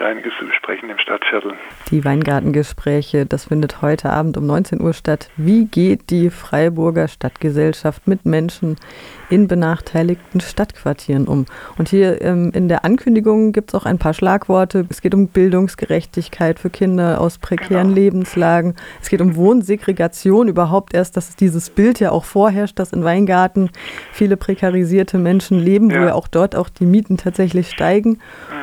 gibt einiges zu besprechen im Stadtviertel. Die Weingartengespräche, das findet heute Abend um 19 Uhr statt. Wie geht die Freiburger Stadtgesellschaft mit Menschen in benachteiligten Stadtquartieren um? Und hier ähm, in der Ankündigung gibt es auch ein paar Schlagworte. Es geht um Bildungsgerechtigkeit für Kinder aus prekären genau. Lebenslagen. Es geht um Wohnsegregation überhaupt erst, dass dieses Bild ja auch vorherrscht, dass in Weingarten viele prekarisierte Menschen leben, ja. wo ja auch dort auch die Mieten tatsächlich steigen.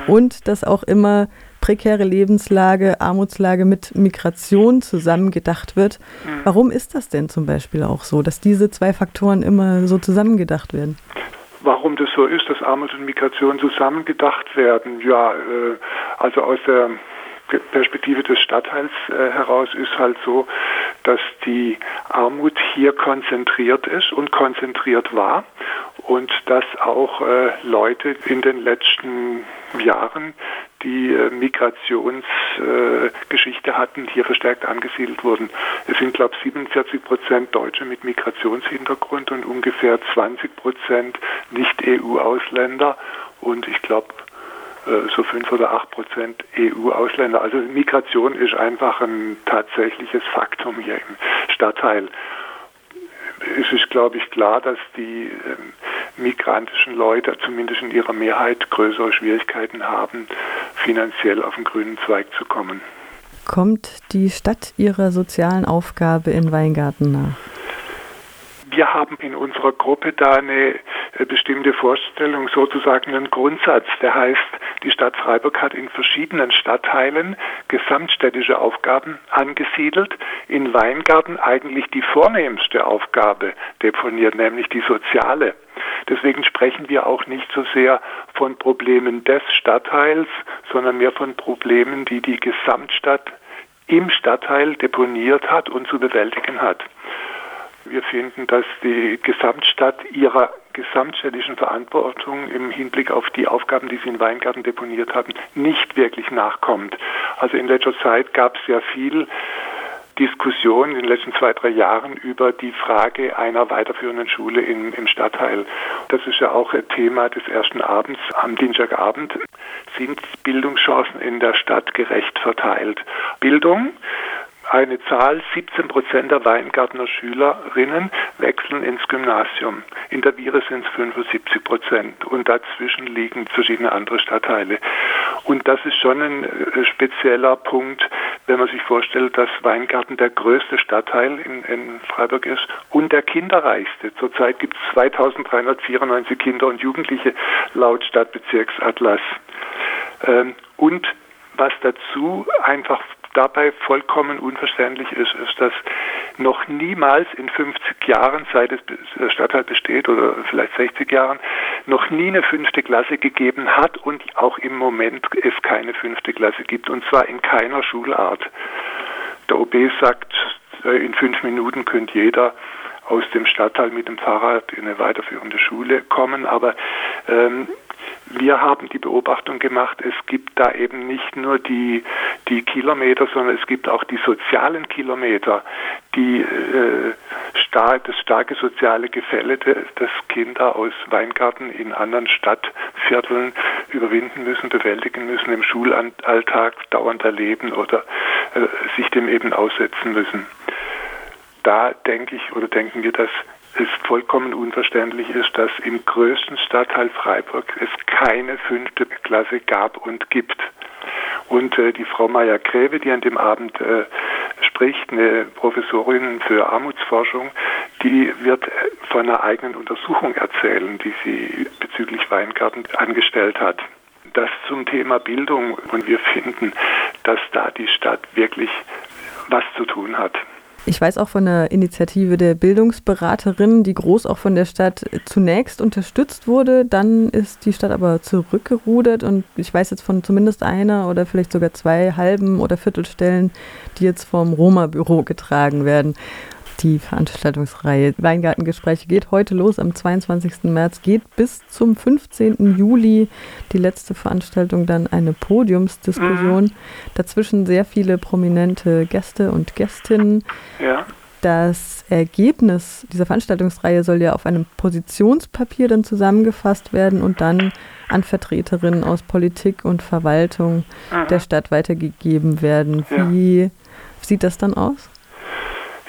Mhm. Und dass auch immer prekäre Lebenslage, Armutslage mit Migration zusammengedacht wird. Mhm. Warum ist das denn zum Beispiel auch so, dass diese zwei Faktoren immer so zusammengedacht werden? Warum das so ist, dass Armut und Migration zusammengedacht werden? Ja, äh, also aus der Perspektive des Stadtteils äh, heraus ist halt so, dass die Armut hier konzentriert ist und konzentriert war und dass auch äh, Leute in den letzten Jahren, die äh, Migrationsgeschichte äh, hatten, hier verstärkt angesiedelt wurden. Es sind, glaube ich, 47 Prozent Deutsche mit Migrationshintergrund und ungefähr 20 Prozent Nicht-EU-Ausländer und ich glaube so fünf oder acht Prozent EU-Ausländer. Also Migration ist einfach ein tatsächliches Faktum hier im Stadtteil. Es ist, glaube ich, klar, dass die ähm, migrantischen Leute zumindest in ihrer Mehrheit größere Schwierigkeiten haben, finanziell auf den grünen Zweig zu kommen. Kommt die Stadt ihrer sozialen Aufgabe in Weingarten nach? Wir haben in unserer Gruppe da eine äh, bestimmte Vorstellung, sozusagen einen Grundsatz, der heißt, die Stadt Freiburg hat in verschiedenen Stadtteilen gesamtstädtische Aufgaben angesiedelt, in Weingarten eigentlich die vornehmste Aufgabe deponiert, nämlich die soziale. Deswegen sprechen wir auch nicht so sehr von Problemen des Stadtteils, sondern mehr von Problemen, die die Gesamtstadt im Stadtteil deponiert hat und zu bewältigen hat. Wir finden, dass die Gesamtstadt ihrer gesamtstädtischen Verantwortung im Hinblick auf die Aufgaben, die sie in Weingarten deponiert haben, nicht wirklich nachkommt. Also in letzter Zeit gab es ja viel Diskussion in den letzten zwei, drei Jahren über die Frage einer weiterführenden Schule im, im Stadtteil. Das ist ja auch Thema des ersten Abends am Dienstagabend. Sind Bildungschancen in der Stadt gerecht verteilt? Bildung eine Zahl, 17 Prozent der Weingartner Schülerinnen wechseln ins Gymnasium. In der Viere sind es 75 Prozent und dazwischen liegen verschiedene andere Stadtteile. Und das ist schon ein äh, spezieller Punkt, wenn man sich vorstellt, dass Weingarten der größte Stadtteil in, in Freiburg ist und der kinderreichste. Zurzeit gibt es 2394 Kinder und Jugendliche laut Stadtbezirksatlas. Ähm, und was dazu einfach dabei vollkommen unverständlich ist, ist, dass noch niemals in 50 Jahren, seit es der Stadtteil besteht oder vielleicht 60 Jahren, noch nie eine fünfte Klasse gegeben hat und auch im Moment es keine fünfte Klasse gibt und zwar in keiner Schulart. Der OB sagt, äh, in fünf Minuten könnte jeder aus dem Stadtteil mit dem Fahrrad in eine weiterführende Schule kommen, aber ähm, wir haben die Beobachtung gemacht, es gibt da eben nicht nur die, die Kilometer, sondern es gibt auch die sozialen Kilometer, die äh, star das starke soziale Gefälle, das Kinder aus Weingarten in anderen Stadtvierteln überwinden müssen, bewältigen müssen, im Schulalltag dauernd erleben oder äh, sich dem eben aussetzen müssen. Da denke ich oder denken wir, dass es vollkommen unverständlich ist, dass im größten Stadtteil Freiburg es keine fünfte Klasse gab und gibt. Und äh, die Frau Meyer-Gräbe, die an dem Abend äh, spricht, eine Professorin für Armutsforschung, die wird äh, von einer eigenen Untersuchung erzählen, die sie bezüglich Weingarten angestellt hat. Das zum Thema Bildung und wir finden, dass da die Stadt wirklich was zu tun hat. Ich weiß auch von der Initiative der Bildungsberaterin, die groß auch von der Stadt zunächst unterstützt wurde. Dann ist die Stadt aber zurückgerudert und ich weiß jetzt von zumindest einer oder vielleicht sogar zwei halben oder Viertelstellen, die jetzt vom Roma-Büro getragen werden. Die Veranstaltungsreihe Weingartengespräche geht heute los am 22. März, geht bis zum 15. Juli. Die letzte Veranstaltung dann eine Podiumsdiskussion. Mhm. Dazwischen sehr viele prominente Gäste und Gästinnen. Ja. Das Ergebnis dieser Veranstaltungsreihe soll ja auf einem Positionspapier dann zusammengefasst werden und dann an Vertreterinnen aus Politik und Verwaltung Aha. der Stadt weitergegeben werden. Wie ja. sieht das dann aus?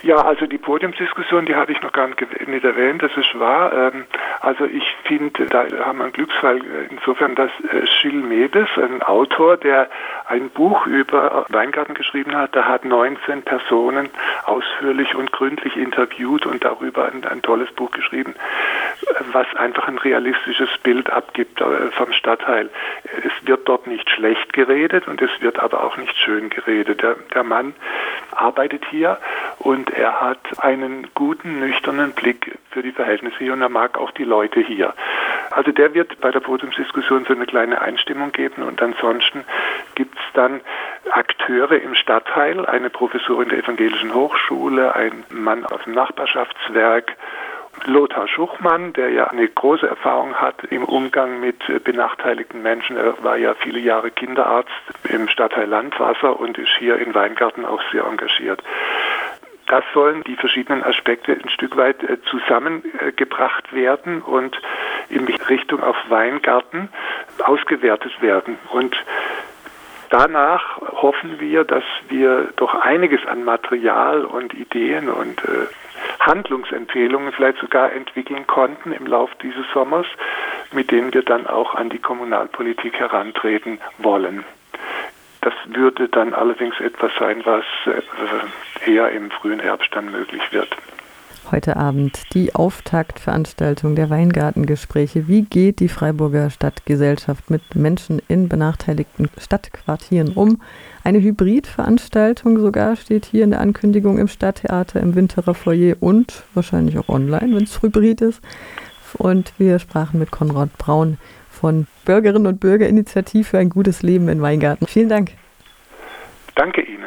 Ja, also die Podiumsdiskussion, die hatte ich noch gar nicht erwähnt, das ist wahr. Ähm, also ich finde, da haben wir einen Glücksfall insofern, dass äh, Gilles Mebes, ein Autor, der ein Buch über Weingarten geschrieben hat, da hat 19 Personen ausführlich und gründlich interviewt und darüber ein, ein tolles Buch geschrieben, was einfach ein realistisches Bild abgibt äh, vom Stadtteil. Es wird dort nicht schlecht geredet und es wird aber auch nicht schön geredet. Der, der Mann arbeitet hier und er hat einen guten, nüchternen Blick für die Verhältnisse hier und er mag auch die Leute hier. Also der wird bei der Podiumsdiskussion so eine kleine Einstimmung geben und ansonsten gibt es dann Akteure im Stadtteil, eine Professorin der Evangelischen Hochschule, ein Mann aus dem Nachbarschaftswerk, Lothar Schuchmann, der ja eine große Erfahrung hat im Umgang mit benachteiligten Menschen. Er war ja viele Jahre Kinderarzt im Stadtteil Landwasser und ist hier in Weingarten auch sehr engagiert. Das sollen die verschiedenen Aspekte ein Stück weit äh, zusammengebracht werden und in Richtung auf Weingarten ausgewertet werden. Und danach hoffen wir, dass wir doch einiges an Material und Ideen und äh, Handlungsempfehlungen vielleicht sogar entwickeln konnten im Laufe dieses Sommers, mit denen wir dann auch an die Kommunalpolitik herantreten wollen. Das würde dann allerdings etwas sein, was äh, eher im frühen Herbst dann möglich wird. Heute Abend die Auftaktveranstaltung der Weingartengespräche. Wie geht die Freiburger Stadtgesellschaft mit Menschen in benachteiligten Stadtquartieren um? Eine Hybridveranstaltung sogar steht hier in der Ankündigung im Stadttheater, im Winterer Foyer und wahrscheinlich auch online, wenn es Hybrid ist. Und wir sprachen mit Konrad Braun von Bürgerinnen und Bürgerinitiative für ein gutes Leben in Weingarten. Vielen Dank. Danke Ihnen.